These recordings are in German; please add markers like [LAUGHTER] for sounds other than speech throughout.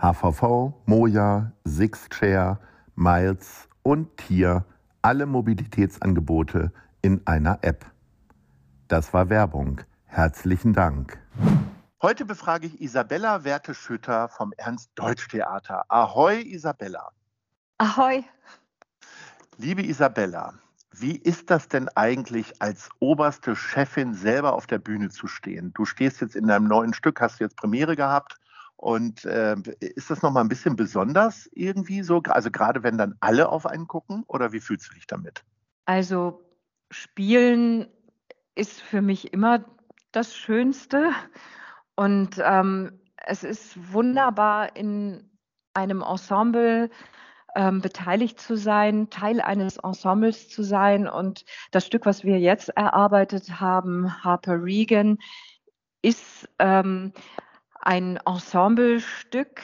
HVV, Moja, Sixchair, Miles und Tier, alle Mobilitätsangebote in einer App. Das war Werbung. Herzlichen Dank. Heute befrage ich Isabella Werteschütter vom Ernst-Deutsch-Theater. Ahoi, Isabella. Ahoi. Liebe Isabella, wie ist das denn eigentlich als oberste Chefin selber auf der Bühne zu stehen? Du stehst jetzt in deinem neuen Stück, hast jetzt Premiere gehabt und äh, ist das nochmal ein bisschen besonders irgendwie so? Also gerade wenn dann alle auf einen gucken oder wie fühlst du dich damit? Also Spielen ist für mich immer das Schönste und ähm, es ist wunderbar in einem Ensemble ähm, beteiligt zu sein, Teil eines Ensembles zu sein und das Stück, was wir jetzt erarbeitet haben, Harper Regan, ist ähm, ein Ensemblestück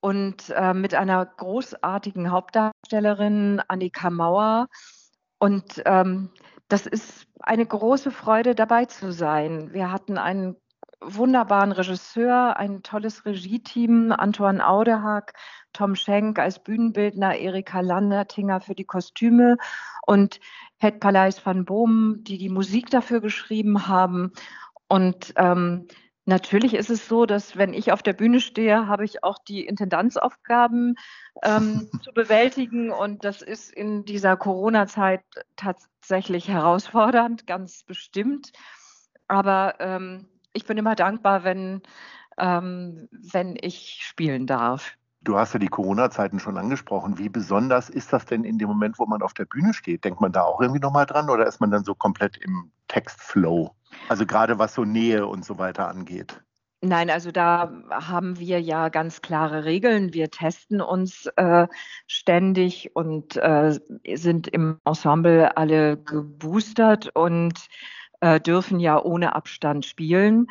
und äh, mit einer großartigen Hauptdarstellerin Annika Mauer. Und ähm, das ist eine große Freude, dabei zu sein. Wir hatten einen wunderbaren Regisseur, ein tolles Regie-Team, Antoine Audehag, Tom Schenk als Bühnenbildner, Erika Landertinger für die Kostüme und Het Paleis van Boom, die die Musik dafür geschrieben haben. Und ähm, Natürlich ist es so, dass wenn ich auf der Bühne stehe, habe ich auch die Intendanzaufgaben ähm, [LAUGHS] zu bewältigen. Und das ist in dieser Corona-Zeit tatsächlich herausfordernd, ganz bestimmt. Aber ähm, ich bin immer dankbar, wenn, ähm, wenn ich spielen darf. Du hast ja die Corona-Zeiten schon angesprochen. Wie besonders ist das denn in dem Moment, wo man auf der Bühne steht? Denkt man da auch irgendwie nochmal dran oder ist man dann so komplett im Textflow? Also gerade was so Nähe und so weiter angeht. Nein, also da haben wir ja ganz klare Regeln. Wir testen uns äh, ständig und äh, sind im Ensemble alle geboostert und äh, dürfen ja ohne Abstand spielen.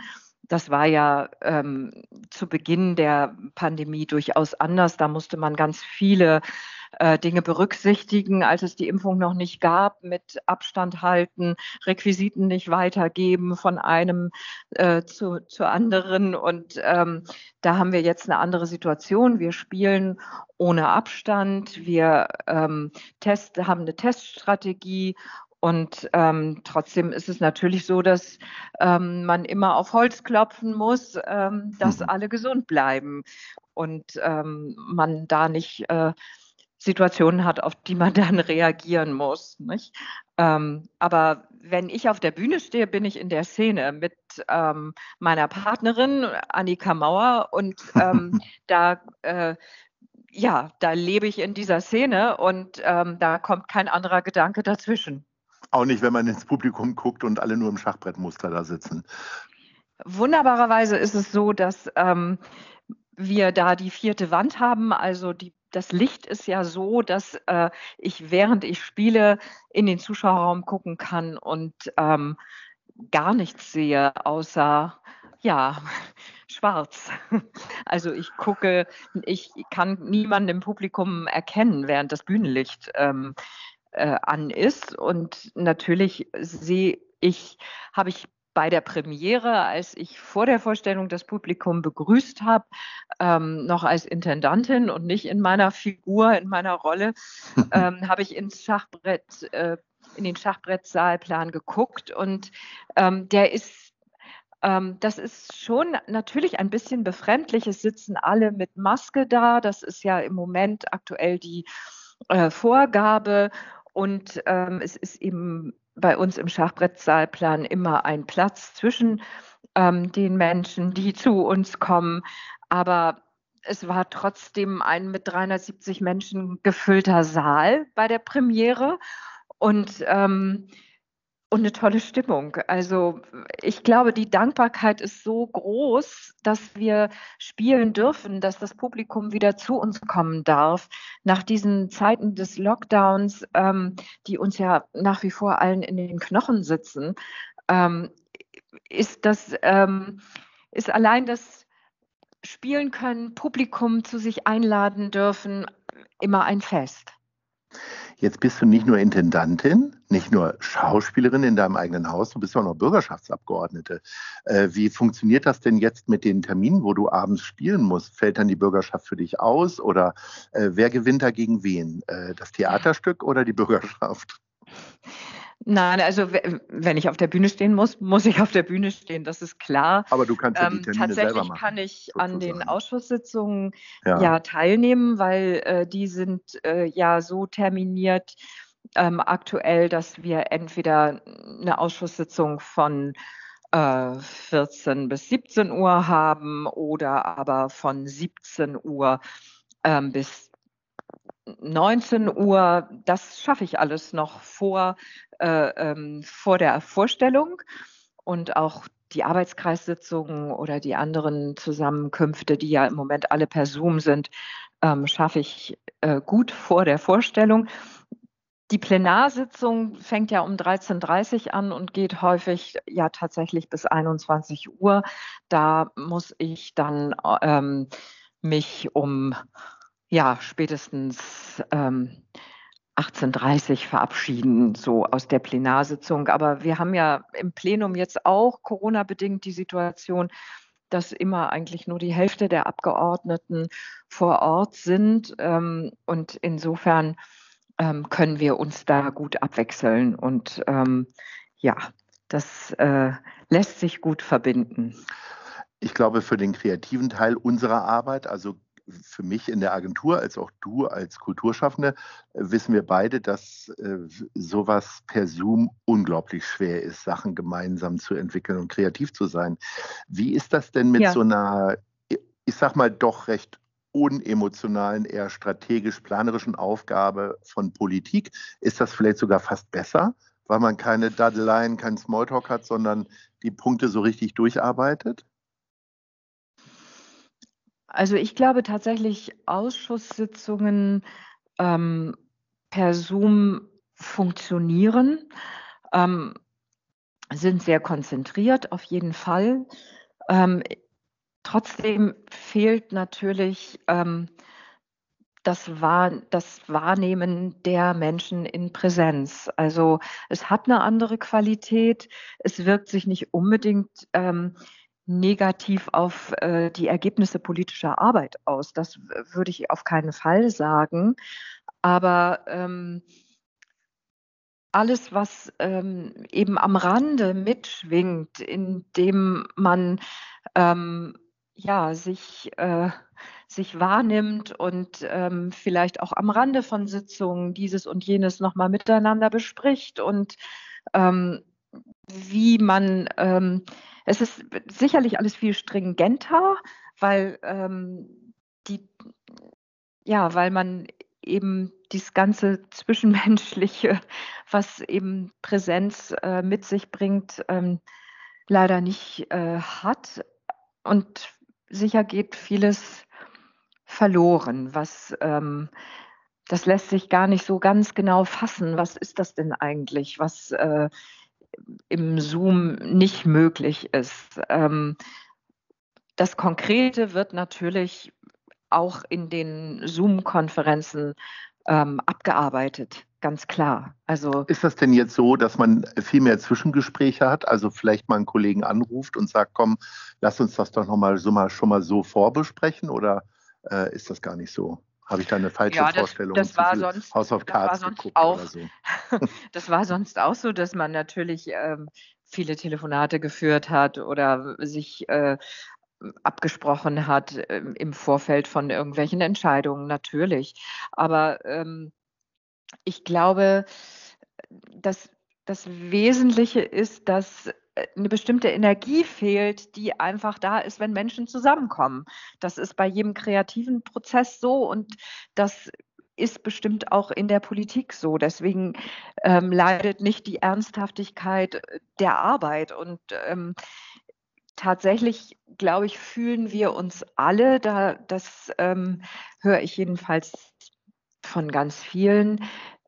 Das war ja ähm, zu Beginn der Pandemie durchaus anders. Da musste man ganz viele äh, Dinge berücksichtigen, als es die Impfung noch nicht gab, mit Abstand halten, Requisiten nicht weitergeben von einem äh, zu, zu anderen. Und ähm, da haben wir jetzt eine andere Situation. Wir spielen ohne Abstand. Wir ähm, test, haben eine Teststrategie und ähm, trotzdem ist es natürlich so, dass ähm, man immer auf Holz klopfen muss, ähm, dass mhm. alle gesund bleiben und ähm, man da nicht äh, Situationen hat, auf die man [LAUGHS] dann reagieren muss. Ähm, aber wenn ich auf der Bühne stehe, bin ich in der Szene mit ähm, meiner Partnerin Annika Mauer und [LAUGHS] da äh, ja, da lebe ich in dieser Szene und da kommt kein anderer Gedanke dazwischen. Auch nicht, wenn man ins Publikum guckt und alle nur im Schachbrettmuster da sitzen. Wunderbarerweise ist es so, dass ähm, wir da die vierte Wand haben. Also die, das Licht ist ja so, dass äh, ich während ich spiele in den Zuschauerraum gucken kann und ähm, gar nichts sehe, außer ja, [LAUGHS] schwarz. [LAUGHS] Also ich gucke, ich kann niemanden im Publikum erkennen, während das Bühnenlicht ähm, äh, an ist. Und natürlich sehe ich, habe ich bei der Premiere, als ich vor der Vorstellung das Publikum begrüßt habe, ähm, noch als Intendantin und nicht in meiner Figur, in meiner Rolle, [LAUGHS] ähm, habe ich ins Schachbrett, äh, in den Schachbrettsaalplan geguckt und ähm, der ist ähm, das ist schon natürlich ein bisschen befremdlich. Es sitzen alle mit Maske da. Das ist ja im Moment aktuell die äh, Vorgabe. Und ähm, es ist eben bei uns im Schachbrettsaalplan immer ein Platz zwischen ähm, den Menschen, die zu uns kommen. Aber es war trotzdem ein mit 370 Menschen gefüllter Saal bei der Premiere und ähm, und eine tolle Stimmung. Also ich glaube, die Dankbarkeit ist so groß, dass wir spielen dürfen, dass das Publikum wieder zu uns kommen darf. Nach diesen Zeiten des Lockdowns, ähm, die uns ja nach wie vor allen in den Knochen sitzen, ähm, ist das ähm, ist allein das Spielen können, Publikum zu sich einladen dürfen, immer ein Fest. Jetzt bist du nicht nur Intendantin, nicht nur Schauspielerin in deinem eigenen Haus, du bist auch noch Bürgerschaftsabgeordnete. Äh, wie funktioniert das denn jetzt mit den Terminen, wo du abends spielen musst? Fällt dann die Bürgerschaft für dich aus oder äh, wer gewinnt da gegen wen? Äh, das Theaterstück oder die Bürgerschaft? Nein, also wenn ich auf der Bühne stehen muss, muss ich auf der Bühne stehen, das ist klar. Aber du kannst ja die ähm, Termine ähm, Tatsächlich machen, kann ich sozusagen. an den Ausschusssitzungen ja, ja teilnehmen, weil äh, die sind äh, ja so terminiert ähm, aktuell, dass wir entweder eine Ausschusssitzung von äh, 14 bis 17 Uhr haben oder aber von 17 Uhr ähm, bis 19 Uhr, das schaffe ich alles noch vor, äh, ähm, vor der Vorstellung und auch die Arbeitskreissitzungen oder die anderen Zusammenkünfte, die ja im Moment alle per Zoom sind, ähm, schaffe ich äh, gut vor der Vorstellung. Die Plenarsitzung fängt ja um 13.30 Uhr an und geht häufig ja tatsächlich bis 21 Uhr. Da muss ich dann ähm, mich um ja, spätestens ähm, 18.30 verabschieden, so aus der Plenarsitzung. Aber wir haben ja im Plenum jetzt auch Corona-bedingt die Situation, dass immer eigentlich nur die Hälfte der Abgeordneten vor Ort sind. Ähm, und insofern ähm, können wir uns da gut abwechseln. Und ähm, ja, das äh, lässt sich gut verbinden. Ich glaube, für den kreativen Teil unserer Arbeit, also für mich in der Agentur als auch du als Kulturschaffende äh, wissen wir beide, dass äh, sowas per Zoom unglaublich schwer ist, Sachen gemeinsam zu entwickeln und kreativ zu sein. Wie ist das denn mit ja. so einer, ich sag mal, doch recht unemotionalen, eher strategisch-planerischen Aufgabe von Politik? Ist das vielleicht sogar fast besser, weil man keine Daddeleien, keinen Smalltalk hat, sondern die Punkte so richtig durcharbeitet? Also ich glaube tatsächlich, Ausschusssitzungen ähm, per Zoom funktionieren, ähm, sind sehr konzentriert auf jeden Fall. Ähm, trotzdem fehlt natürlich ähm, das, Wahr, das Wahrnehmen der Menschen in Präsenz. Also es hat eine andere Qualität. Es wirkt sich nicht unbedingt ähm, negativ auf äh, die Ergebnisse politischer Arbeit aus. Das würde ich auf keinen Fall sagen. Aber ähm, alles, was ähm, eben am Rande mitschwingt, indem man ähm, ja, sich, äh, sich wahrnimmt und ähm, vielleicht auch am Rande von Sitzungen dieses und jenes nochmal miteinander bespricht und ähm, wie man ähm, es ist sicherlich alles viel stringenter, weil ähm, die, ja, weil man eben dieses ganze [LAUGHS] Zwischenmenschliche, was eben Präsenz äh, mit sich bringt, ähm, leider nicht äh, hat. Und sicher geht vieles verloren, was ähm, das lässt sich gar nicht so ganz genau fassen. Was ist das denn eigentlich? Was äh, im Zoom nicht möglich ist. Ähm, das Konkrete wird natürlich auch in den Zoom-Konferenzen ähm, abgearbeitet, ganz klar. Also ist das denn jetzt so, dass man viel mehr Zwischengespräche hat? Also vielleicht mal einen Kollegen anruft und sagt, komm, lass uns das doch noch mal so mal schon mal so vorbesprechen oder äh, ist das gar nicht so? Habe ich da eine falsche ja, das, Vorstellung? Das war sonst, House of Cards das war sonst auch, so. [LAUGHS] [LAUGHS] das war sonst auch so, dass man natürlich ähm, viele Telefonate geführt hat oder sich äh, abgesprochen hat äh, im Vorfeld von irgendwelchen Entscheidungen, natürlich. Aber ähm, ich glaube, dass das Wesentliche ist, dass eine bestimmte Energie fehlt, die einfach da ist, wenn Menschen zusammenkommen. Das ist bei jedem kreativen Prozess so und das ist bestimmt auch in der Politik so. Deswegen ähm, leidet nicht die Ernsthaftigkeit der Arbeit. Und ähm, tatsächlich, glaube ich, fühlen wir uns alle, da, das ähm, höre ich jedenfalls von ganz vielen,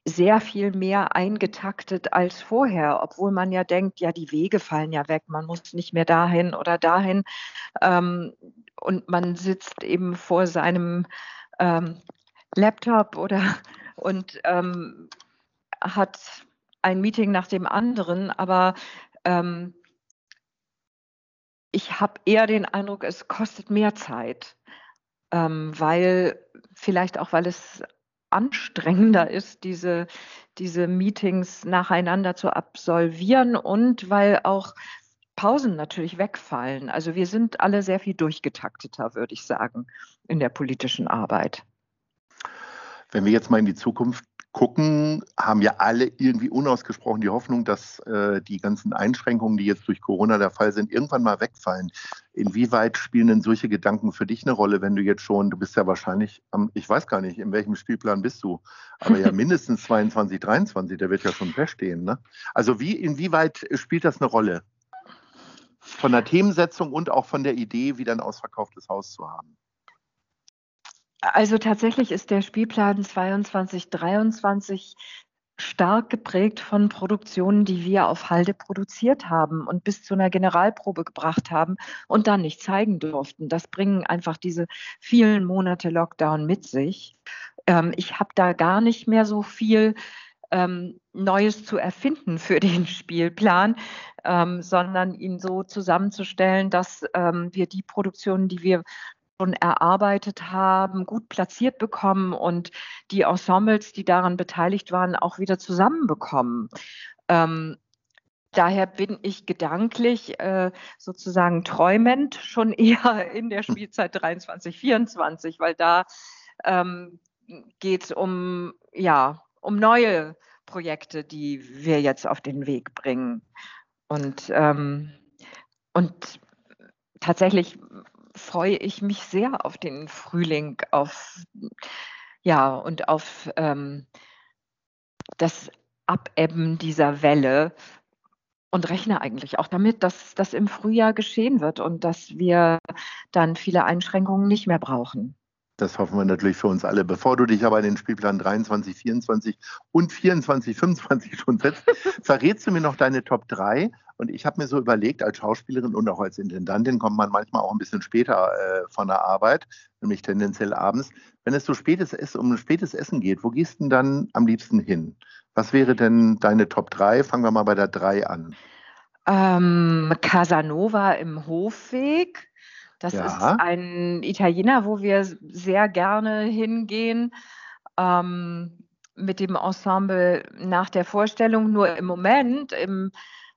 sehr viel mehr eingetaktet als vorher, obwohl man ja denkt, ja, die Wege fallen ja weg, man muss nicht mehr dahin oder dahin. Ähm, und man sitzt eben vor seinem ähm, Laptop oder und ähm, hat ein Meeting nach dem anderen, aber ähm, ich habe eher den Eindruck, es kostet mehr Zeit, ähm, weil vielleicht auch, weil es anstrengender ist, diese, diese Meetings nacheinander zu absolvieren und weil auch Pausen natürlich wegfallen. Also wir sind alle sehr viel durchgetakteter, würde ich sagen, in der politischen Arbeit. Wenn wir jetzt mal in die Zukunft gucken, haben ja alle irgendwie unausgesprochen die Hoffnung, dass äh, die ganzen Einschränkungen, die jetzt durch Corona der Fall sind, irgendwann mal wegfallen. Inwieweit spielen denn solche Gedanken für dich eine Rolle, wenn du jetzt schon, du bist ja wahrscheinlich, am, ich weiß gar nicht, in welchem Spielplan bist du, aber ja [LAUGHS] mindestens 22, 23, der wird ja schon feststehen. Ne? Also wie, inwieweit spielt das eine Rolle? Von der Themensetzung und auch von der Idee, wieder ein ausverkauftes Haus zu haben. Also tatsächlich ist der Spielplan 22, 23 stark geprägt von Produktionen, die wir auf Halde produziert haben und bis zu einer Generalprobe gebracht haben und dann nicht zeigen durften. Das bringen einfach diese vielen Monate Lockdown mit sich. Ähm, ich habe da gar nicht mehr so viel ähm, Neues zu erfinden für [LAUGHS] den Spielplan, ähm, sondern ihn so zusammenzustellen, dass ähm, wir die Produktionen, die wir schon erarbeitet haben, gut platziert bekommen und die Ensembles, die daran beteiligt waren, auch wieder zusammenbekommen. Ähm, daher bin ich gedanklich äh, sozusagen träumend schon [LAUGHS] eher in der Spielzeit 23, 24, weil da ähm, geht es um, ja, um neue Projekte, die wir jetzt auf den Weg bringen. Und, ähm, und tatsächlich freue ich mich sehr auf den Frühling, auf ja und auf ähm, das Abebben dieser Welle und rechne eigentlich auch damit, dass das im Frühjahr geschehen wird und dass wir dann viele Einschränkungen nicht mehr brauchen. Das hoffen wir natürlich für uns alle. Bevor du dich aber in den Spielplan 23, 24 und 24, 25 schon setzt, [LAUGHS] verrätst du mir noch deine Top 3. Und ich habe mir so überlegt, als Schauspielerin und auch als Intendantin kommt man manchmal auch ein bisschen später äh, von der Arbeit, nämlich tendenziell abends. Wenn es so spätes Essen, um ein spätes Essen geht, wo gehst du denn dann am liebsten hin? Was wäre denn deine Top 3? Fangen wir mal bei der 3 an. Ähm, Casanova im Hofweg. Das ja. ist ein Italiener, wo wir sehr gerne hingehen. Ähm, mit dem Ensemble nach der Vorstellung. Nur im Moment, im,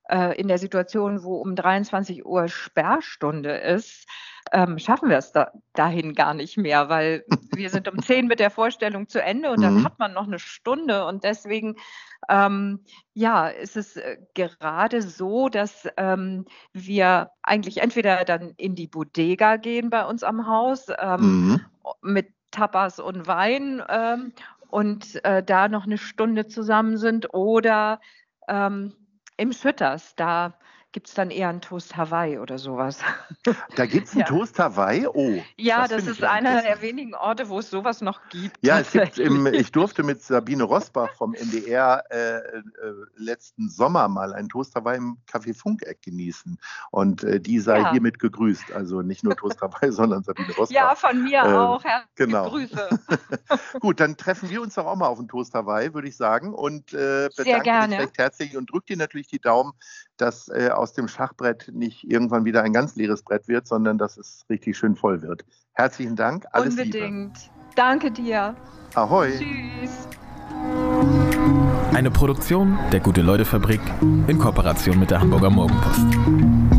äh, in der Situation, wo um 23 Uhr Sperrstunde ist, ähm, schaffen wir es da, dahin gar nicht mehr, weil wir sind um [LAUGHS] 10 mit der Vorstellung zu Ende und dann mhm. hat man noch eine Stunde und deswegen ähm, ja, ist es äh, gerade so, dass ähm, wir eigentlich entweder dann in die Bodega gehen bei uns am Haus ähm, mhm. mit Tapas und Wein ähm, und äh, da noch eine Stunde zusammen sind oder ähm, im Schütters, da gibt es dann eher einen Toast Hawaii oder sowas. [LAUGHS] Da gibt es einen ja. Toast Hawaii? Oh. Ja, das, das ist einer der wenigen Orte, wo es sowas noch gibt. Ja, es gibt im, ich durfte mit Sabine Rosbach vom NDR äh, äh, letzten Sommer mal einen Toast Hawaii im Café Funkeck genießen. Und äh, die sei ja. hiermit gegrüßt. Also nicht nur Toast Hawaii, [LAUGHS] sondern Sabine Rosbach. Ja, von mir äh, auch. Herzliche genau. Grüße. [LAUGHS] Gut, dann treffen wir uns doch auch mal auf den Toast Hawaii, würde ich sagen. Und äh, bedanke mich recht herzlich und drücke dir natürlich die Daumen, dass äh, aus dem Schachbrett nicht irgendwann wieder ein ganz leeres Brett wird, sondern dass es richtig schön voll wird. Herzlichen Dank. Alles Unbedingt. Liebe. Danke dir. Ahoi. Tschüss. Eine Produktion der Gute-Leute-Fabrik in Kooperation mit der Hamburger Morgenpost.